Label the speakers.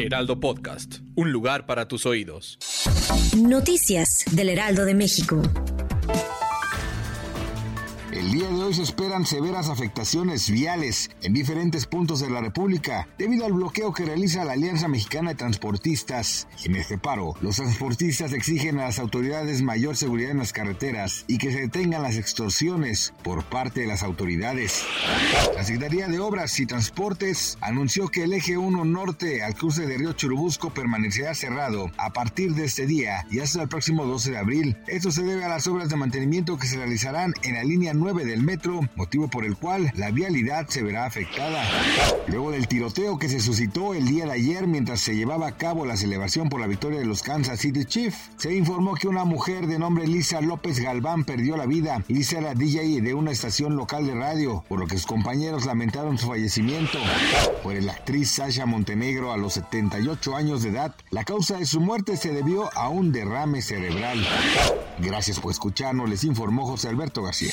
Speaker 1: Heraldo Podcast, un lugar para tus oídos.
Speaker 2: Noticias del Heraldo de México.
Speaker 3: El día de hoy se esperan severas afectaciones viales en diferentes puntos de la República debido al bloqueo que realiza la Alianza Mexicana de Transportistas. En este paro, los transportistas exigen a las autoridades mayor seguridad en las carreteras y que se detengan las extorsiones por parte de las autoridades. La Secretaría de Obras y Transportes anunció que el eje 1 norte al cruce de Río Churubusco permanecerá cerrado a partir de este día y hasta el próximo 12 de abril. Esto se debe a las obras de mantenimiento que se realizarán en la línea 9 del metro, motivo por el cual la vialidad se verá afectada. Luego del tiroteo que se suscitó el día de ayer mientras se llevaba a cabo la celebración por la victoria de los Kansas City Chiefs, se informó que una mujer de nombre Lisa López Galván perdió la vida. Lisa era DJ de una estación local de radio, por lo que sus compañeros lamentaron su fallecimiento. Por la actriz Sasha Montenegro a los 78 años de edad, la causa de su muerte se debió a un derrame cerebral. Gracias por escucharnos, les informó José Alberto García.